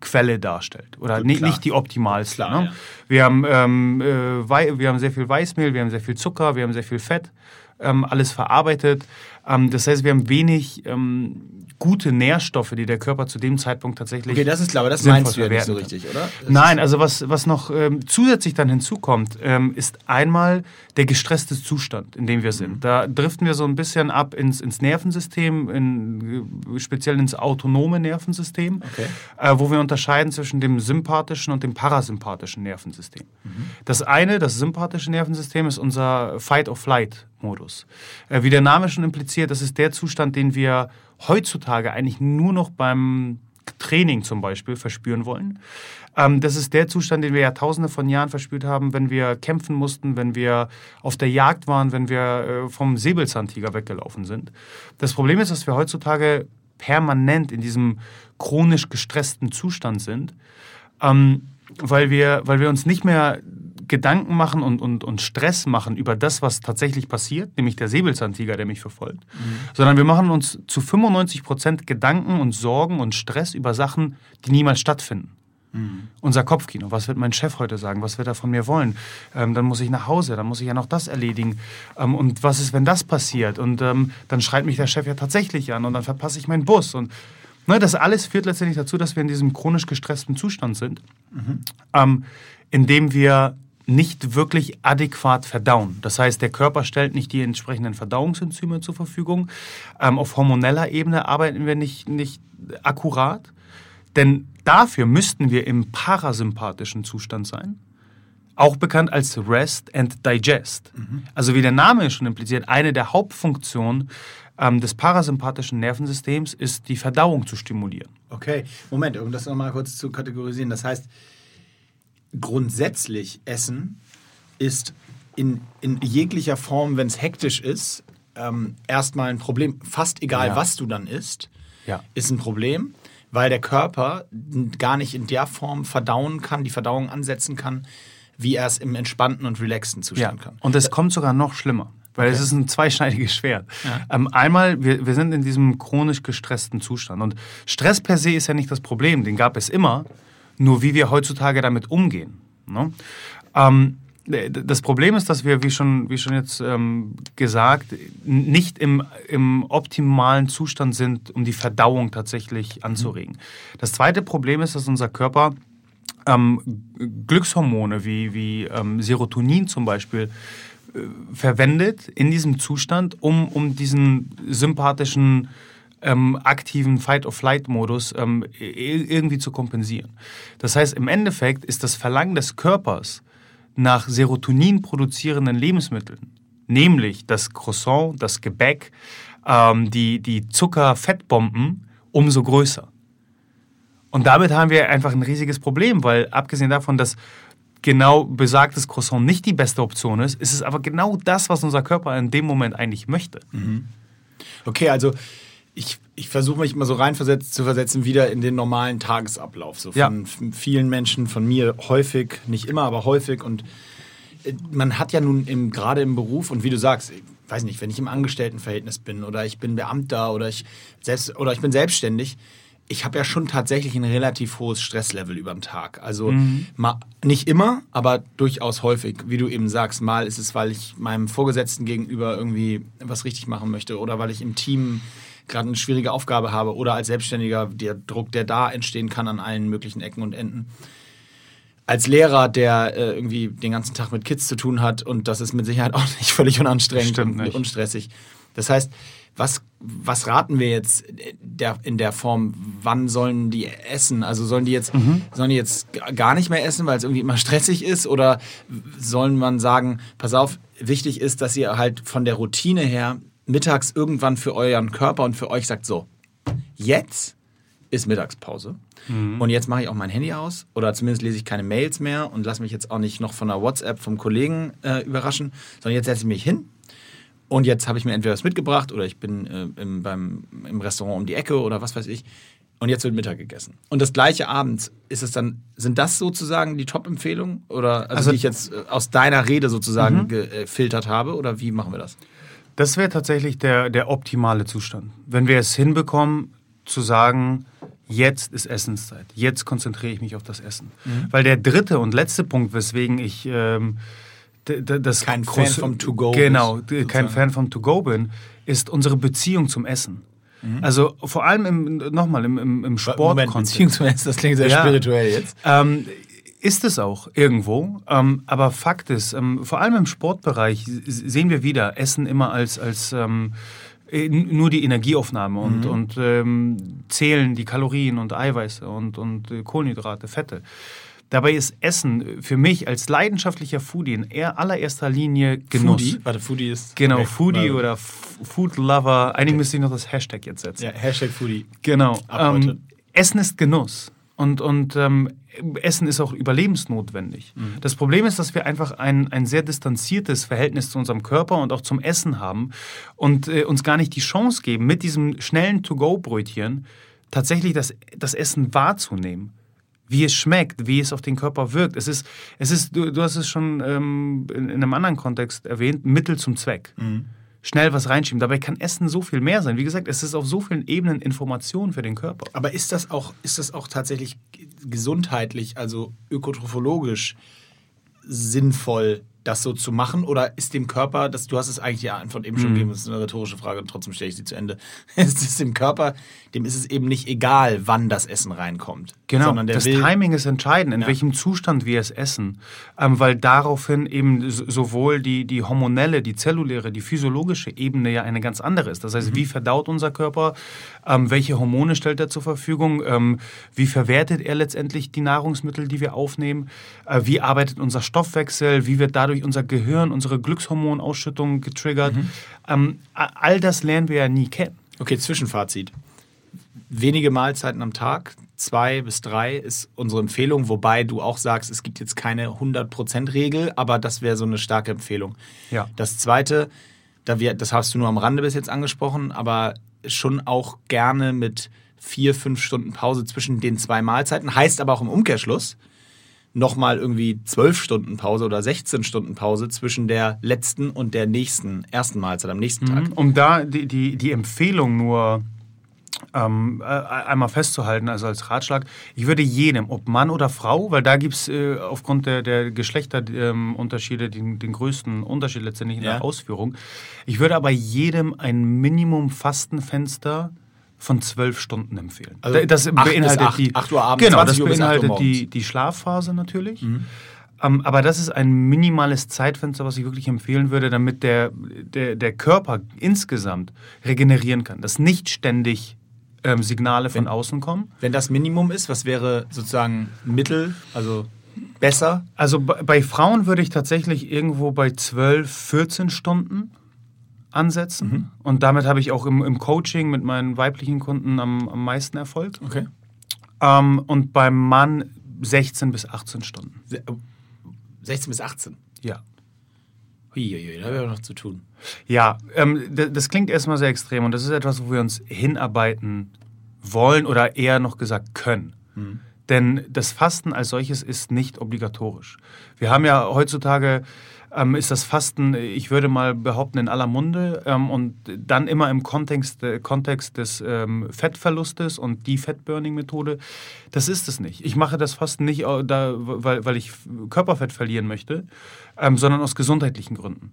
Quelle darstellt oder Gut, nicht, nicht die optimalste. Klar, ne? ja. wir, haben, ähm, äh, wir haben sehr viel Weißmehl, wir haben sehr viel Zucker, wir haben sehr viel Fett, ähm, alles verarbeitet. Ähm, das heißt, wir haben wenig ähm, gute Nährstoffe, die der Körper zu dem Zeitpunkt tatsächlich. Okay, das ist klar, aber das meinst du ja nicht so richtig, oder? Das Nein, also was, was noch ähm, zusätzlich dann hinzukommt, ähm, ist einmal der gestresste Zustand, in dem wir sind. Mhm. Da driften wir so ein bisschen ab ins, ins Nervensystem, in, speziell ins autonome Nervensystem, okay. äh, wo wir unterscheiden zwischen dem sympathischen und dem parasympathischen Nervensystem. Mhm. Das eine, das sympathische Nervensystem, ist unser Fight-or-Flight-Modus. Äh, wie der Name schon impliziert, das ist der Zustand, den wir heutzutage eigentlich nur noch beim Training zum Beispiel verspüren wollen. Ähm, das ist der Zustand, den wir ja tausende von Jahren verspürt haben, wenn wir kämpfen mussten, wenn wir auf der Jagd waren, wenn wir äh, vom Säbelzahntiger weggelaufen sind. Das Problem ist, dass wir heutzutage permanent in diesem chronisch gestressten Zustand sind, ähm, weil, wir, weil wir uns nicht mehr Gedanken machen und, und, und Stress machen über das, was tatsächlich passiert, nämlich der Säbelzahntiger, der mich verfolgt, mhm. sondern wir machen uns zu 95 Prozent Gedanken und Sorgen und Stress über Sachen, die niemals stattfinden. Mhm. Unser Kopfkino. Was wird mein Chef heute sagen? Was wird er von mir wollen? Ähm, dann muss ich nach Hause, dann muss ich ja noch das erledigen. Ähm, und was ist, wenn das passiert? Und ähm, dann schreit mich der Chef ja tatsächlich an und dann verpasse ich meinen Bus. Und ne, das alles führt letztendlich dazu, dass wir in diesem chronisch gestressten Zustand sind, mhm. Ähm, in dem wir nicht wirklich adäquat verdauen. Das heißt, der Körper stellt nicht die entsprechenden Verdauungsenzyme zur Verfügung. Ähm, auf hormoneller Ebene arbeiten wir nicht, nicht akkurat. Denn dafür müssten wir im parasympathischen Zustand sein. Auch bekannt als Rest and Digest. Mhm. Also wie der Name schon impliziert, eine der Hauptfunktionen ähm, des parasympathischen Nervensystems ist, die Verdauung zu stimulieren. Okay, Moment, um das nochmal kurz zu kategorisieren. Das heißt, grundsätzlich Essen ist in, in jeglicher Form, wenn es hektisch ist, ähm, erstmal ein Problem. Fast egal, ja. was du dann isst, ja. ist ein Problem, weil der Körper gar nicht in der Form verdauen kann, die Verdauung ansetzen kann, wie er es im entspannten und relaxten Zustand ja. kann. Und es kommt sogar noch schlimmer. Weil okay. es ist ein zweischneidiges Schwert. Ja. Ähm, einmal, wir, wir sind in diesem chronisch gestressten Zustand. Und Stress per se ist ja nicht das Problem, den gab es immer nur wie wir heutzutage damit umgehen. Ne? Ähm, das Problem ist, dass wir, wie schon, wie schon jetzt ähm, gesagt, nicht im, im optimalen Zustand sind, um die Verdauung tatsächlich anzuregen. Das zweite Problem ist, dass unser Körper ähm, Glückshormone wie, wie ähm, Serotonin zum Beispiel äh, verwendet in diesem Zustand, um, um diesen sympathischen ähm, aktiven Fight-or-Flight-Modus ähm, irgendwie zu kompensieren. Das heißt, im Endeffekt ist das Verlangen des Körpers nach Serotonin produzierenden Lebensmitteln, nämlich das Croissant, das Gebäck, ähm, die, die Zucker-Fettbomben, umso größer. Und damit haben wir einfach ein riesiges Problem, weil abgesehen davon, dass genau besagtes Croissant nicht die beste Option ist, ist es aber genau das, was unser Körper in dem Moment eigentlich möchte. Mhm. Okay, also ich, ich versuche mich immer so reinversetzt zu versetzen, wieder in den normalen Tagesablauf. So von ja. vielen Menschen, von mir häufig, nicht immer, aber häufig. Und äh, man hat ja nun im, gerade im Beruf, und wie du sagst, ich weiß nicht, wenn ich im Angestelltenverhältnis bin oder ich bin Beamter oder ich, selbst, oder ich bin selbstständig, ich habe ja schon tatsächlich ein relativ hohes Stresslevel über den Tag. Also mhm. mal, nicht immer, aber durchaus häufig. Wie du eben sagst, mal ist es, weil ich meinem Vorgesetzten gegenüber irgendwie was richtig machen möchte oder weil ich im Team gerade eine schwierige Aufgabe habe oder als Selbstständiger der Druck, der da entstehen kann an allen möglichen Ecken und Enden. Als Lehrer, der äh, irgendwie den ganzen Tag mit Kids zu tun hat und das ist mit Sicherheit auch nicht völlig unanstrengend Stimmt und nicht. unstressig. Das heißt, was, was raten wir jetzt der, in der Form, wann sollen die essen? Also sollen die jetzt, mhm. sollen die jetzt gar nicht mehr essen, weil es irgendwie immer stressig ist? Oder sollen man sagen, pass auf, wichtig ist, dass ihr halt von der Routine her mittags irgendwann für euren Körper und für euch sagt, so, jetzt ist Mittagspause. Mhm. Und jetzt mache ich auch mein Handy aus oder zumindest lese ich keine Mails mehr und lasse mich jetzt auch nicht noch von einer WhatsApp vom Kollegen äh, überraschen, sondern jetzt setze ich mich hin und jetzt habe ich mir entweder was mitgebracht oder ich bin äh, im, beim, im Restaurant um die Ecke oder was weiß ich. Und jetzt wird Mittag gegessen. Und das gleiche abends ist es dann, sind das sozusagen die Top-Empfehlungen? Oder also, also, die ich jetzt äh, aus deiner Rede sozusagen mhm. gefiltert habe? Oder wie machen wir das? Das wäre tatsächlich der, der optimale Zustand. Wenn wir es hinbekommen, zu sagen, jetzt ist Essenszeit, jetzt konzentriere ich mich auf das Essen. Mhm. Weil der dritte und letzte Punkt, weswegen ich ähm, das kein Fan vom To-Go genau, kein Fan vom To-Go bin, ist unsere Beziehung zum Essen. Also vor allem im, nochmal im, im, im Sport. Moment, Beziehung zum Essen, das klingt sehr Ja. spirituell jetzt. Ähm, ist es auch irgendwo, ähm, aber Fakt ist, ähm, vor allem im Sportbereich sehen wir wieder Essen immer als, als ähm, äh, nur die Energieaufnahme und, und ähm, zählen die Kalorien und Eiweiße und, und äh, Kohlenhydrate, Fette. Dabei ist Essen für mich als leidenschaftlicher Foodie in eher allererster Linie Genuss. Foodie? Warte, Foodie ist. Genau, okay. Foodie Warte. oder F Food Lover. Eigentlich müsste ich noch das Hashtag jetzt setzen. Ja, Hashtag Foodie. Genau. Ähm, Essen ist Genuss. Und, und ähm, Essen ist auch überlebensnotwendig. Mhm. Das Problem ist, dass wir einfach ein, ein sehr distanziertes Verhältnis zu unserem Körper und auch zum Essen haben und äh, uns gar nicht die Chance geben, mit diesem schnellen To-Go-Brötchen tatsächlich das, das Essen wahrzunehmen. Wie es schmeckt, wie es auf den Körper wirkt. Es ist, es ist du, du hast es schon ähm, in, in einem anderen Kontext erwähnt, Mittel zum Zweck Mhm. Schnell was reinschieben. Dabei kann Essen so viel mehr sein. Wie gesagt, es ist auf so vielen Ebenen Information für den Körper. Aber ist das auch, ist das auch tatsächlich gesundheitlich, also ökotrophologisch sinnvoll, das so zu machen? Oder ist dem Körper, das, du hast es eigentlich die Antwort eben schon gegeben, das ist eine rhetorische Frage und trotzdem stelle ich sie zu Ende. Ist es dem Körper, dem ist es eben nicht egal, wann das Essen reinkommt. Genau, das will, Timing ist entscheidend, in Ja. welchem Zustand wir es essen. Ähm, weil daraufhin eben sowohl die, die hormonelle, die zelluläre, die physiologische Ebene ja eine ganz andere ist. Das heißt, Mhm. wie verdaut unser Körper, ähm, welche Hormone stellt er zur Verfügung, ähm, wie verwertet er letztendlich die Nahrungsmittel, die wir aufnehmen, äh, wie arbeitet unser Stoffwechsel, wie wird dadurch unser Gehirn, unsere Glückshormonausschüttung getriggert. Mhm. Ähm, all das lernen wir ja nie kennen. Okay, Zwischenfazit. Wenige Mahlzeiten am Tag, zwei bis drei ist unsere Empfehlung, wobei du auch sagst, es gibt jetzt keine 100%-Regel, aber das wäre so eine starke Empfehlung. Ja. Das zweite, da wir, das hast du nur am Rande bis jetzt angesprochen, aber schon auch gerne mit vier, fünf Stunden Pause zwischen den zwei Mahlzeiten. Heißt aber auch im Umkehrschluss nochmal irgendwie zwölf Stunden Pause oder 16 Stunden Pause zwischen der letzten und der nächsten, ersten Mahlzeit am nächsten Tag. Um da die, die, die Empfehlung nur ähm, äh, einmal festzuhalten, also als Ratschlag, ich würde jedem, ob Mann oder Frau, weil da gibt es äh, aufgrund der, der Geschlechterunterschiede den, den größten Unterschied letztendlich in Ja. der Ausführung, ich würde aber jedem ein Minimum-Fastenfenster von zwölf Stunden empfehlen. Also das beinhaltet acht- die, acht Uhr abends, genau, 20 das Uhr beinhaltet die, die Schlafphase natürlich. Mhm. Ähm, aber das ist ein minimales Zeitfenster, was ich wirklich empfehlen würde, damit der, der, der Körper insgesamt regenerieren kann. Dass nicht ständig ähm, Signale von außen kommen. Wenn das Minimum ist, was wäre sozusagen Mittel, also besser? Also bei, bei Frauen würde ich tatsächlich irgendwo bei 12, 14 Stunden ansetzen. Und damit habe ich auch im, im Coaching mit meinen weiblichen Kunden am, am meisten Erfolg. Okay. Ähm, und beim Mann 16 bis 18 Stunden. 16 bis 18. Ja. Huiuiui, da haben wir noch zu tun. Ja, ähm, das klingt erstmal sehr extrem und das ist etwas, wo wir uns hinarbeiten wollen oder eher noch gesagt können. Denn das Fasten als solches ist nicht obligatorisch. Wir haben ja heutzutage, ähm, ist das Fasten, ich würde mal behaupten, in aller Munde ähm, und dann immer im Kontext, äh, Kontext des ähm, Fettverlustes und die Fettburning-Methode. Das ist es nicht. Ich mache das Fasten nicht, äh, da, weil, weil ich Körperfett verlieren möchte, ähm, sondern aus gesundheitlichen Gründen.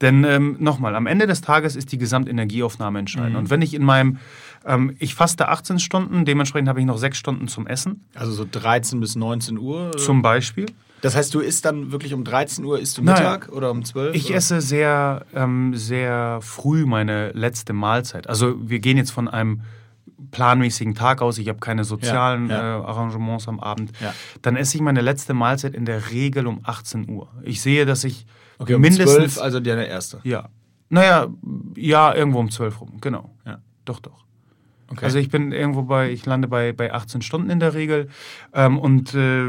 Denn ähm, nochmal, am Ende des Tages ist die Gesamtenergieaufnahme entscheidend. Und wenn ich in meinem, ähm, ich faste 18 Stunden, dementsprechend habe ich noch 6 Stunden zum Essen, Also so 13 bis 19 Uhr? oder? zum Beispiel. Das heißt, du isst dann wirklich um 13 Uhr, isst du Nein. Mittag oder um 12? Ich oder? esse sehr, ähm, sehr früh meine letzte Mahlzeit. Also wir gehen jetzt von einem planmäßigen Tag aus, ich habe keine sozialen Ja, ja. Äh, Arrangements am Abend, Ja. dann esse ich meine letzte Mahlzeit in der Regel um 18 Uhr. Ich sehe, dass ich Okay, um mindestens... 12, also der erste. Ja. Naja, ja, irgendwo um 12 rum, genau. Ja. Doch, doch. Okay. Also ich bin irgendwo bei, ich lande bei, bei 18 Stunden in der Regel. Ähm, und äh,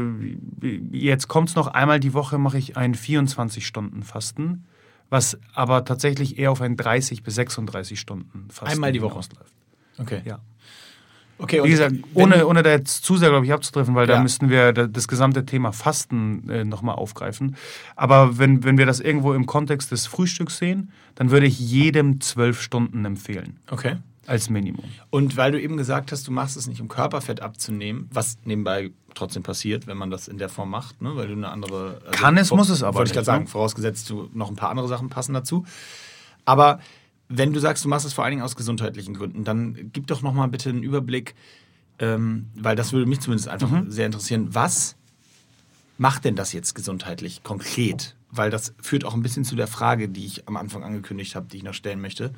jetzt kommt es noch einmal die Woche, mache ich ein 24-Stunden-Fasten, was aber tatsächlich eher auf ein 30 bis 36 Stunden Fasten Einmal die Woche? hinausläuft. okay. Ja. okay Wie gesagt, ohne, ohne da jetzt zu sehr, glaube ich, abzutreffen, weil Ja. da müssten wir da- das gesamte Thema Fasten äh, nochmal aufgreifen. Aber wenn, wenn wir das irgendwo im Kontext des Frühstücks sehen, dann würde ich jedem zwölf Stunden empfehlen, Okay. Als Minimum. Und weil du eben gesagt hast, du machst es nicht, um Körperfett abzunehmen, was nebenbei trotzdem passiert, wenn man das in der Form macht, ne? weil du eine andere... also Kann es, vor- muss es aber Wollte ich gerade sagen, ne? vorausgesetzt, du noch ein paar andere Sachen passen dazu. Aber wenn du sagst, du machst es vor allen Dingen aus gesundheitlichen Gründen, dann gib doch nochmal bitte einen Überblick, ähm, weil das würde mich zumindest einfach mhm. sehr interessieren. Was macht denn das jetzt gesundheitlich konkret? Weil das führt auch ein bisschen zu der Frage, die ich am Anfang angekündigt habe, die ich noch stellen möchte.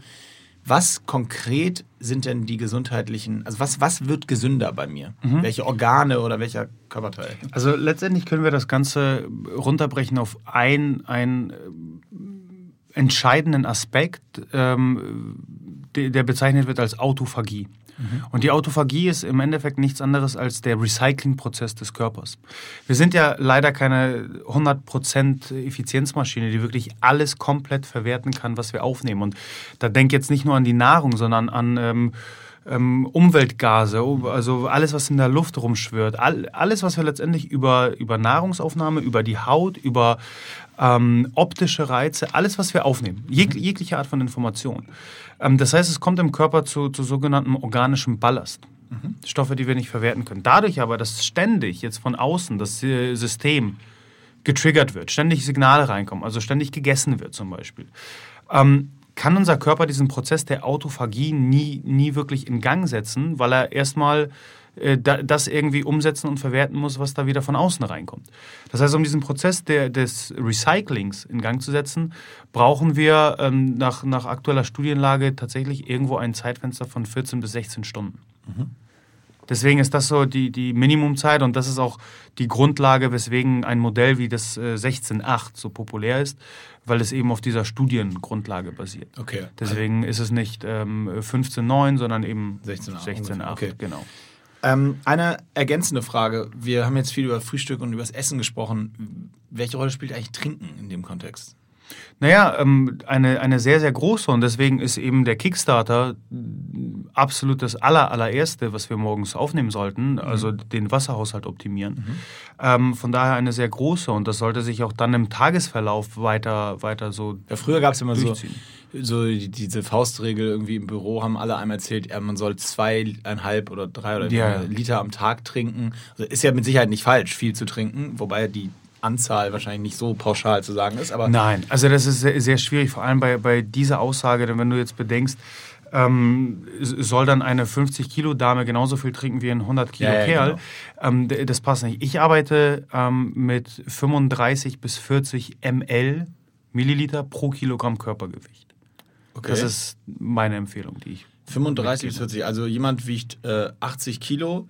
Was konkret sind denn die gesundheitlichen, also was, was wird gesünder bei mir? Mhm. Welche Organe oder welcher Körperteil? Also letztendlich können wir das Ganze runterbrechen auf ein, ein äh, entscheidenden Aspekt, ähm, der, der bezeichnet wird als Autophagie. Mhm. Und die Autophagie ist im Endeffekt nichts anderes als der Recyclingprozess des Körpers. Wir sind ja leider keine 100% Effizienzmaschine, die wirklich alles komplett verwerten kann, was wir aufnehmen. Und da denk jetzt nicht nur an die Nahrung, sondern an ähm, ähm, Umweltgase, also alles, was in der Luft rumschwirrt, all, alles, was wir letztendlich über, über Nahrungsaufnahme, über die Haut, über ähm, optische Reize, alles, was wir aufnehmen, jeg, jegliche Art von Information. Ähm, das heißt, es kommt im Körper zu, zu sogenanntem organischem Ballast. Mhm. Stoffe, die wir nicht verwerten können. Dadurch aber, dass ständig jetzt von außen das System getriggert wird, ständig Signale reinkommen, also ständig gegessen wird zum Beispiel, ähm, kann unser Körper diesen Prozess der Autophagie nie, nie wirklich in Gang setzen, weil er erstmal äh, das irgendwie umsetzen und verwerten muss, was da wieder von außen reinkommt. Das heißt, um diesen Prozess der, des Recyclings in Gang zu setzen, brauchen wir ähm, nach, nach aktueller Studienlage tatsächlich irgendwo ein Zeitfenster von 14 bis 16 Stunden. Mhm. Deswegen ist das so die, die Minimumzeit und das ist auch die Grundlage, weswegen ein Modell wie das äh, 16.8 so populär ist, weil es eben auf dieser Studiengrundlage basiert. Okay. Deswegen ist es nicht ähm, 15.9, sondern eben 16.8. 16, okay. genau. Ähm, eine ergänzende Frage. Wir haben jetzt viel über Frühstück und über das Essen gesprochen. Welche Rolle spielt eigentlich Trinken in dem Kontext? Naja, ähm, eine, eine sehr, sehr große und deswegen ist eben der Kickstarter absolut das aller, allererste, was wir morgens aufnehmen sollten, mhm. also den Wasserhaushalt optimieren. Mhm. Ähm, von daher eine sehr große und das sollte sich auch dann im Tagesverlauf weiter, weiter so. Ja, früher gab es immer so, so diese Faustregel irgendwie im Büro, haben alle einmal erzählt, man soll zweieinhalb oder drei oder ja. Liter am Tag trinken. Also ist ja mit Sicherheit nicht falsch, viel zu trinken, wobei die Anzahl wahrscheinlich nicht so pauschal zu sagen ist. Aber Nein, also das ist sehr, sehr schwierig, vor allem bei, bei dieser Aussage, denn wenn du jetzt bedenkst, ähm, soll dann eine 50-Kilo-Dame genauso viel trinken wie ein 100-Kilo-Kerl. Ja, ja, genau. ähm, das passt nicht. Ich arbeite ähm, mit 35 bis 40 ml, Milliliter pro Kilogramm Körpergewicht. Okay. Das ist meine Empfehlung, die ich. 35 bis 40, also jemand wiegt äh, 80 Kilo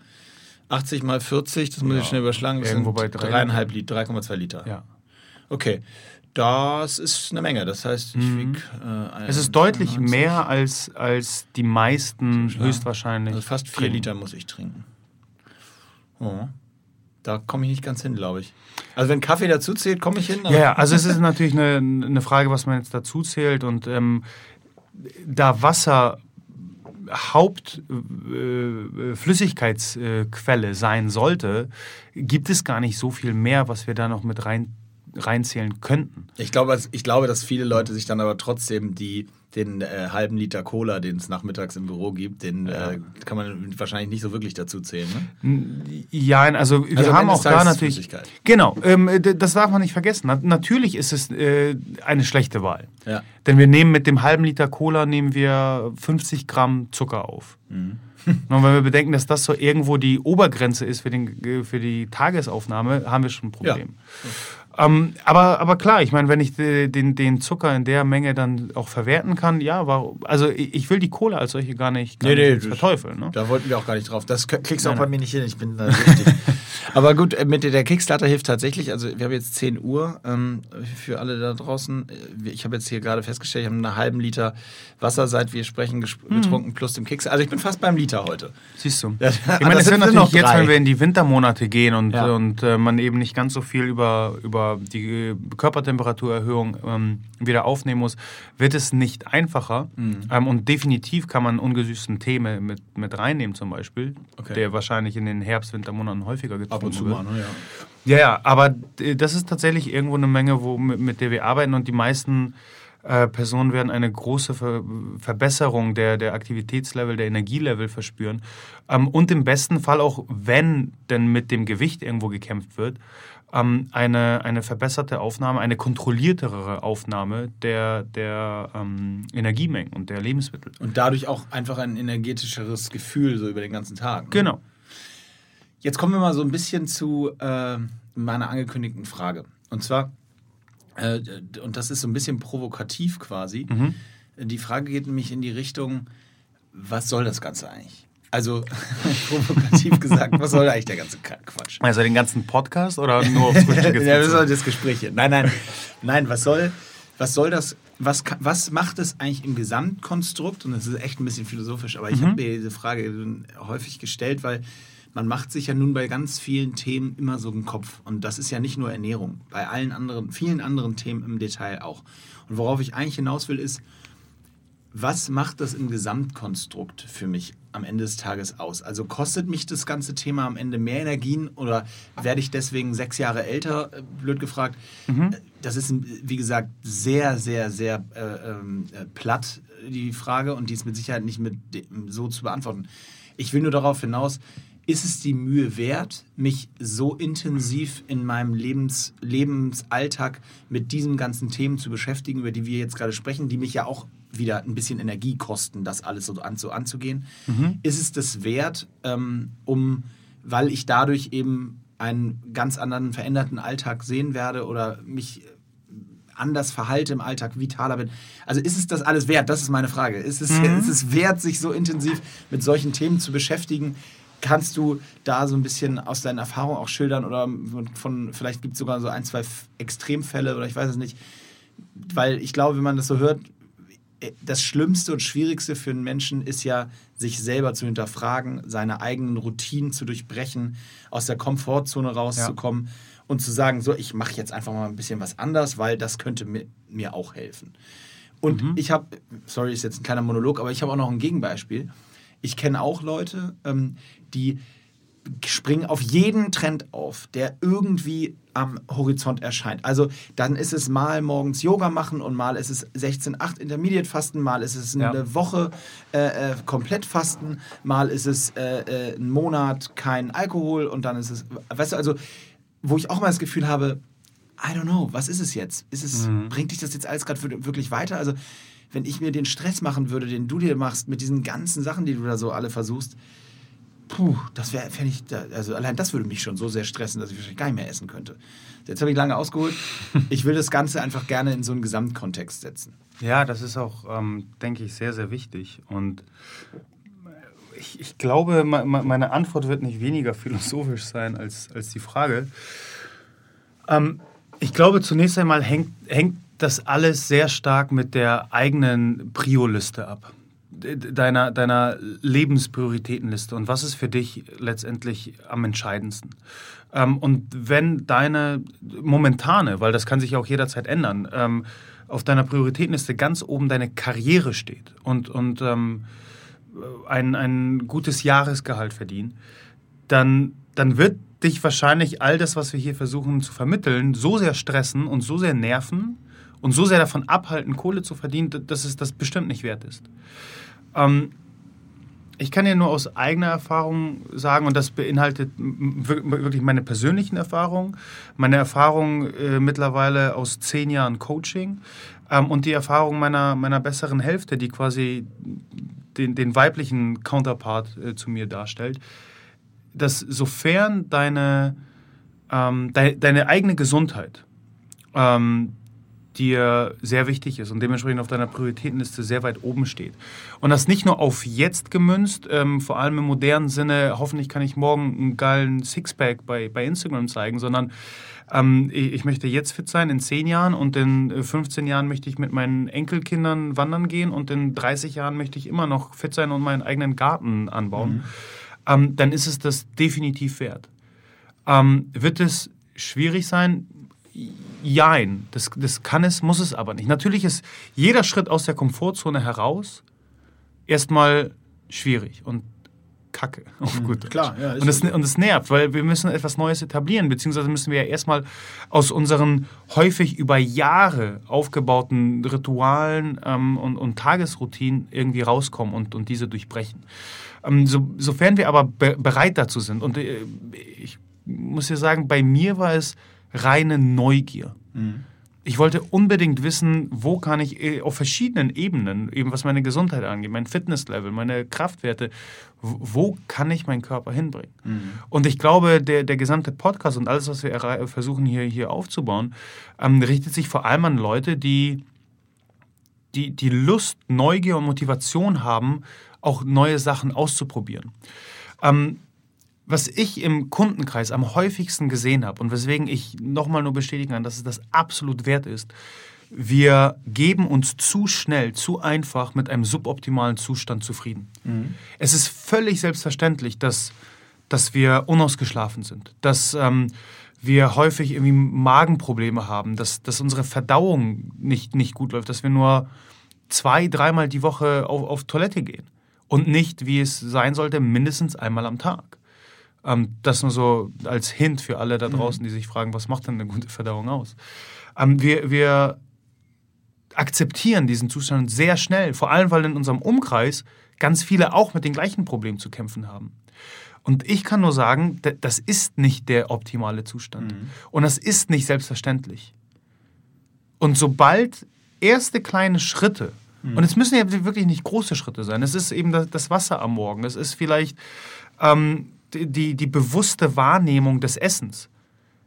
80 mal 40, das muss ja. ich schnell überschlagen, das Irgendwo sind dreieinhalb Liter, 3,2 Liter. Ja. Okay. Das ist eine Menge. Das heißt, ich mhm. wiege. Äh, es ist deutlich mehr als, als die meisten höchstwahrscheinlich. Also fast vier Liter muss ich trinken. Oh. Da komme ich nicht ganz hin, glaube ich. Also wenn Kaffee dazu zählt, komme ich hin. Ja, also es ist natürlich eine, eine Frage, was man jetzt dazu zählt. Und ähm, da Wasser Hauptflüssigkeitsquelle äh, sein sollte, gibt es gar nicht so viel mehr, was wir da noch mit rein reinzählen könnten. Ich glaube, ich glaube, dass viele Leute sich dann aber trotzdem die den äh, halben Liter Cola, den es nachmittags im Büro gibt, den ja. äh, kann man wahrscheinlich nicht so wirklich dazu zählen. Ne? Ja, also wir also haben auch da natürlich. Genau, ähm, das darf man nicht vergessen. Na, natürlich ist es äh, eine schlechte Wahl. Ja. Denn wir nehmen mit dem halben Liter Cola nehmen wir 50 Gramm Zucker auf. Mhm. Und wenn wir bedenken, dass das so irgendwo die Obergrenze ist für, den, äh, für die Tagesaufnahme, haben wir schon ein Problem. Ja. Ähm, aber, aber klar, ich meine, wenn ich den, den Zucker in der Menge dann auch verwerten kann, ja, war, also ich will die Cola als solche gar nicht, gar nee, nee, verteufeln. Ne? Da wollten wir auch gar nicht drauf. Das kriegst du auch bei mir nicht hin, ich bin da richtig. aber gut, äh, mit der Kickstarter hilft tatsächlich, also wir haben jetzt 10 Uhr, ähm, für alle da draußen, äh, ich habe jetzt hier gerade festgestellt, ich habe einen halben Liter Wasser, seit wir sprechen, mhm. getrunken, mhm. plus dem Kickstarter. Also ich bin fast beim Liter heute. Siehst du. Ja, ich meine, es wird natürlich jetzt, wenn wir in die Wintermonate gehen und, ja. und äh, man eben nicht ganz so viel über, über die Körpertemperaturerhöhung ähm, wieder aufnehmen muss, wird es nicht einfacher. Mhm. Ähm, und definitiv kann man ungesüßten Tee mit, mit reinnehmen zum Beispiel, okay. der wahrscheinlich in den Herbst-Wintermonaten häufiger getrunken wird. Ab und zu wird. mal, ne, ja. Ja, ja, aber das ist tatsächlich irgendwo eine Menge, wo, mit, mit der wir arbeiten und die meisten äh, Personen werden eine große Ver Verbesserung der, der Aktivitätslevel, der Energielevel verspüren. Ähm, und im besten Fall auch, wenn denn mit dem Gewicht irgendwo gekämpft wird, ähm, eine, eine verbesserte Aufnahme, eine kontrolliertere Aufnahme der, der ähm, Energiemengen und der Lebensmittel. Und dadurch auch einfach ein energetischeres Gefühl so über den ganzen Tag. Ne? Genau. Jetzt kommen wir mal so ein bisschen zu äh, meiner angekündigten Frage. Und zwar, äh, und das ist so ein bisschen provokativ quasi, Mhm. die Frage geht nämlich in die Richtung, was soll das Ganze eigentlich? Also provokativ gesagt, was soll eigentlich der ganze Quatsch? Also den ganzen Podcast oder nur aufs Frühstück ja, das soll bezogen? das Gespräch hier. Nein, nein, nein, was soll, was soll das, was, was macht es eigentlich im Gesamtkonstrukt? Und das ist echt ein bisschen philosophisch, aber ich habe mir diese Frage häufig gestellt, weil man macht sich ja nun bei ganz vielen Themen immer so einen Kopf. Und das ist ja nicht nur Ernährung, bei allen anderen, vielen anderen Themen im Detail auch. Und worauf ich eigentlich hinaus will, ist, was macht das im Gesamtkonstrukt für mich am Ende des Tages aus? Also kostet mich das ganze Thema am Ende mehr Energien oder werde ich deswegen sechs Jahre älter, äh, blöd gefragt? Das ist, wie gesagt, sehr, sehr, sehr äh, ähm, äh, platt, die Frage, und die ist mit Sicherheit nicht mit so zu beantworten. Ich will nur darauf hinaus, ist es die Mühe wert, mich so intensiv in meinem Lebens, Lebensalltag mit diesen ganzen Themen zu beschäftigen, über die wir jetzt gerade sprechen, die mich ja auch wieder ein bisschen Energie kosten, das alles so, an, so anzugehen? Ist es das wert, ähm, um, weil ich dadurch eben einen ganz anderen, veränderten Alltag sehen werde oder mich anders verhalte im Alltag, vitaler bin. Also ist es das alles wert? Das ist meine Frage. Ist es, ist es wert, sich so intensiv mit solchen Themen zu beschäftigen? Kannst du da so ein bisschen aus deinen Erfahrungen auch schildern oder von, vielleicht gibt es sogar so ein, zwei Extremfälle oder ich weiß es nicht. Weil ich glaube, wenn man das so hört, äh, das Schlimmste und Schwierigste für einen Menschen ist ja, sich selber zu hinterfragen, seine eigenen Routinen zu durchbrechen, aus der Komfortzone rauszukommen und zu sagen, so, ich mache jetzt einfach mal ein bisschen was anders, weil das könnte mir, mir auch helfen. Und ich habe, sorry, ist jetzt ein kleiner Monolog, aber ich habe auch noch ein Gegenbeispiel. Ich kenne auch Leute, ähm, die springen auf jeden Trend auf, der irgendwie am Horizont erscheint. Also dann ist es mal morgens Yoga machen und mal ist es 16-8 Intermediate Fasten, mal ist es eine Ja. Woche äh, äh, komplett Fasten, mal ist es äh, äh, ein Monat kein Alkohol und dann ist es, weißt du, also wo ich auch mal das Gefühl habe, I don't know, was ist es jetzt? Ist es, Bringt dich das jetzt alles gerade wir- wirklich weiter? Also wenn ich mir den Stress machen würde, den du dir machst mit diesen ganzen Sachen, die du da so alle versuchst, Puh, das wäre, fände ich, also allein das würde mich schon so sehr stressen, dass ich wahrscheinlich gar nicht mehr essen könnte. Jetzt habe ich lange ausgeholt. Ich will das Ganze einfach gerne in so einen Gesamtkontext setzen. Ja, das ist auch, ähm, denke ich, sehr, sehr wichtig. Und ich, ich glaube, me- me- meine Antwort wird nicht weniger philosophisch sein als, als die Frage. Ähm, ich glaube, zunächst einmal hängt, hängt das alles sehr stark mit der eigenen Prio-Liste ab. De- Deiner, deiner Lebensprioritätenliste. Und was ist für dich letztendlich am entscheidendsten? Ähm, und wenn deine momentane, weil das kann sich auch jederzeit ändern, ähm, auf deiner Prioritätenliste ganz oben deine Karriere steht und, und ähm, ein, ein gutes Jahresgehalt verdienen, dann, dann wird dich wahrscheinlich all das, was wir hier versuchen zu vermitteln, so sehr stressen und so sehr nerven und so sehr davon abhalten, Kohle zu verdienen, dass es das bestimmt nicht wert ist. Ähm, ich kann dir nur aus eigener Erfahrung sagen, und das beinhaltet wirklich meine persönlichen Erfahrungen, meine Erfahrung äh, mittlerweile aus zehn Jahren Coaching ähm, und die Erfahrung meiner, meiner besseren Hälfte, die quasi den, den weiblichen Counterpart äh, zu mir darstellt, dass sofern deine, ähm, deine, deine eigene Gesundheit ähm, dir sehr wichtig ist und dementsprechend auf deiner Prioritätenliste sehr weit oben steht. Und das nicht nur auf jetzt gemünzt, ähm, vor allem im modernen Sinne, hoffentlich kann ich morgen einen geilen Sixpack bei, bei Instagram zeigen, sondern ähm, ich, möchte jetzt fit sein in 10 Jahren und in äh, 15 Jahren möchte ich mit meinen Enkelkindern wandern gehen und in 30 Jahren möchte ich immer noch fit sein und meinen eigenen Garten anbauen. Ähm, dann ist es das definitiv wert. Ähm, wird es schwierig sein? Jein. Das, das kann es, muss es aber nicht. Natürlich ist jeder Schritt aus der Komfortzone heraus erstmal schwierig und kacke. Auf gut Deutsch. klar, ja, und, es, und es nervt, weil wir müssen etwas Neues etablieren, beziehungsweise müssen wir ja erstmal aus unseren häufig über Jahre aufgebauten Ritualen ähm, und, und Tagesroutinen irgendwie rauskommen und, und diese durchbrechen. Ähm, so, sofern wir aber be bereit dazu sind, und äh, ich muss dir sagen, bei mir war es reine Neugier. Mhm. Ich wollte unbedingt wissen, wo kann ich äh, auf verschiedenen Ebenen, eben was meine Gesundheit angeht, mein Fitnesslevel, meine Kraftwerte, wo kann ich meinen Körper hinbringen? Mhm. Und ich glaube, der, der gesamte Podcast und alles, was wir versuchen hier, hier aufzubauen, ähm, richtet sich vor allem an Leute, die, die die Lust, Neugier und Motivation haben, auch neue Sachen auszuprobieren. Ähm, was ich im Kundenkreis am häufigsten gesehen habe und weswegen ich nochmal nur bestätigen kann, dass es das absolut wert ist, wir geben uns zu schnell, zu einfach mit einem suboptimalen Zustand zufrieden. Mhm. Es ist völlig selbstverständlich, dass, dass wir unausgeschlafen sind, dass ähm, wir häufig irgendwie Magenprobleme haben, dass, dass unsere Verdauung nicht, nicht gut läuft, dass wir nur zwei, dreimal die Woche auf, auf Toilette gehen und nicht, wie es sein sollte, mindestens einmal am Tag. Ähm, das nur so als Hint für alle da mhm. draußen, die sich fragen, was macht denn eine gute Verdauung aus? Ähm, wir, wir akzeptieren diesen Zustand sehr schnell, vor allem weil in unserem Umkreis ganz viele auch mit den gleichen Problemen zu kämpfen haben. Und ich kann nur sagen, das ist nicht der optimale Zustand. Mhm. Und das ist nicht selbstverständlich. Und sobald erste kleine Schritte, mhm. und es müssen ja wirklich nicht große Schritte sein, es ist eben das Wasser am Morgen, es ist vielleicht ähm, die, die bewusste Wahrnehmung des Essens.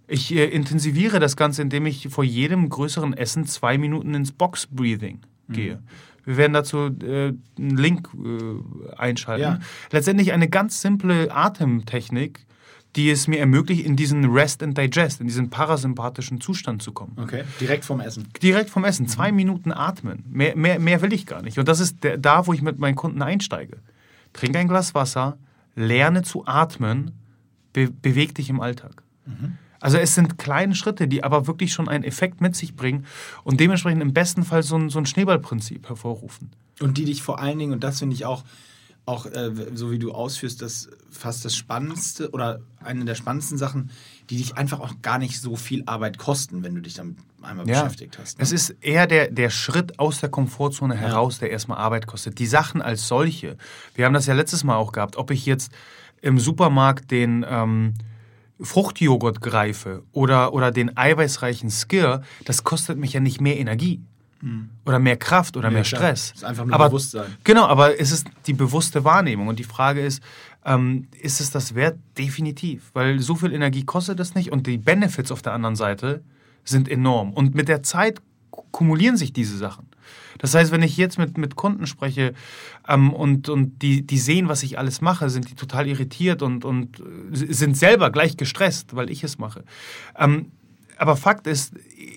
Ich äh, intensiviere das Ganze, indem ich vor jedem größeren Essen zwei Minuten ins Box Breathing gehe. Mhm. Wir werden dazu äh, einen Link äh, einschalten. Ja. Letztendlich eine ganz simple Atemtechnik, die es mir ermöglicht, in diesen Rest and Digest, in diesen parasympathischen Zustand zu kommen. Okay, direkt vom Essen. Direkt vom Essen. Mhm. Zwei Minuten atmen. Mehr, mehr, mehr will ich gar nicht. Und das ist der, da, wo ich mit meinen Kunden einsteige. Trink ein Glas Wasser, lerne zu atmen, be beweg dich im Alltag. Mhm. Also es sind kleine Schritte, die aber wirklich schon einen Effekt mit sich bringen und dementsprechend im besten Fall so ein, so ein Schneeballprinzip hervorrufen. Und die dich vor allen Dingen, und das finde ich auch, auch äh, so wie du ausführst, das fast das Spannendste oder eine der spannendsten Sachen, die dich einfach auch gar nicht so viel Arbeit kosten, wenn du dich damit einmal ja, beschäftigt hast. Ne? Es ist eher der, der Schritt aus der Komfortzone heraus, ja. der erstmal Arbeit kostet. Die Sachen als solche, wir haben das ja letztes Mal auch gehabt, ob ich jetzt im Supermarkt den ähm, Fruchtjoghurt greife oder, oder den eiweißreichen Skir, das kostet mich ja nicht mehr Energie. Mhm. Oder mehr Kraft oder ja, mehr Stress. Das ist einfach nur aber, Bewusstsein. Genau, aber es ist die bewusste Wahrnehmung. Und die Frage ist, ähm, ist es das wert? Definitiv. Weil so viel Energie kostet es nicht und die Benefits auf der anderen Seite sind enorm. Und mit der Zeit kumulieren sich diese Sachen. Das heißt, wenn ich jetzt mit, mit Kunden spreche ähm, und, und die, die sehen, was ich alles mache, sind die total irritiert und, und sind selber gleich gestresst, weil ich es mache. Ähm, aber Fakt ist,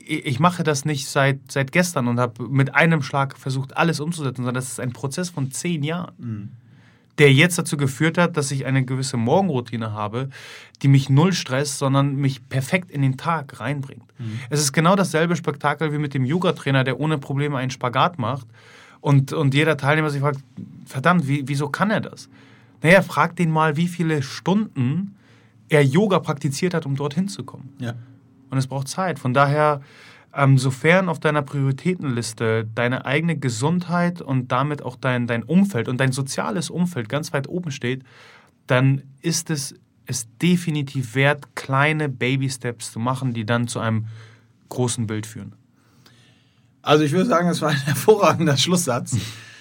ich mache das nicht seit, seit gestern und habe mit einem Schlag versucht, alles umzusetzen, sondern das ist ein Prozess von zehn Jahren. Mhm der jetzt dazu geführt hat, dass ich eine gewisse Morgenroutine habe, die mich null stresst, sondern mich perfekt in den Tag reinbringt. Mhm. Es ist genau dasselbe Spektakel wie mit dem Yoga-Trainer, der ohne Probleme einen Spagat macht und, und jeder Teilnehmer sich fragt, verdammt, wie, wieso kann er das? Naja, frag den mal, wie viele Stunden er Yoga praktiziert hat, um dorthin zu kommen. Ja. Und es braucht Zeit. Von daher ähm, sofern auf deiner Prioritätenliste deine eigene Gesundheit und damit auch dein, dein Umfeld und dein soziales Umfeld ganz weit oben steht, dann ist es es definitiv wert, kleine Baby-Steps zu machen, die dann zu einem großen Bild führen. Also ich würde sagen, es war ein hervorragender Schlusssatz.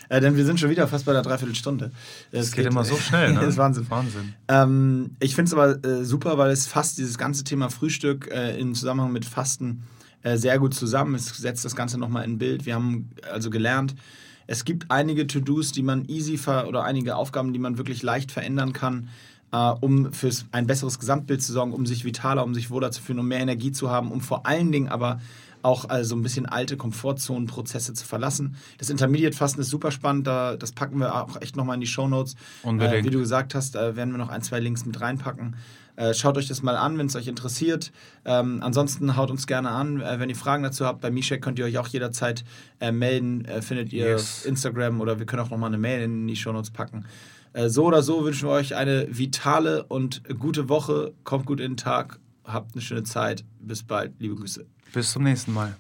Äh, denn wir sind schon wieder fast bei der Dreiviertelstunde. Es geht, geht, immer so schnell, ne? ist Wahnsinn. Wahnsinn. Ähm, ich finde es aber äh, super, weil es fast dieses ganze Thema Frühstück äh, im Zusammenhang mit Fasten äh, sehr gut zusammen. Es setzt das Ganze nochmal in Bild. Wir haben also gelernt, es gibt einige To-Dos, die man easy ver oder einige Aufgaben, die man wirklich leicht verändern kann, äh, um für ein besseres Gesamtbild zu sorgen, um sich vitaler, um sich wohler zu fühlen, um mehr Energie zu haben, um vor allen Dingen aber auch also ein bisschen alte Komfortzonenprozesse zu verlassen. Das Intermediate-Fasten ist super spannend, da, das packen wir auch echt nochmal in die Shownotes. Äh, wie du gesagt hast, äh, werden wir noch ein, zwei Links mit reinpacken. Äh, schaut euch das mal an, wenn es euch interessiert. Ähm, ansonsten haut uns gerne an. Äh, wenn ihr Fragen dazu habt, bei Mishek könnt ihr euch auch jederzeit äh, melden. Äh, findet ihr yes. Instagram oder wir können auch nochmal eine Mail in die Shownotes packen. Äh, so oder so wünschen wir euch eine vitale und gute Woche. Kommt gut in den Tag. Habt eine schöne Zeit. Bis bald. Liebe Grüße. Bis zum nächsten Mal.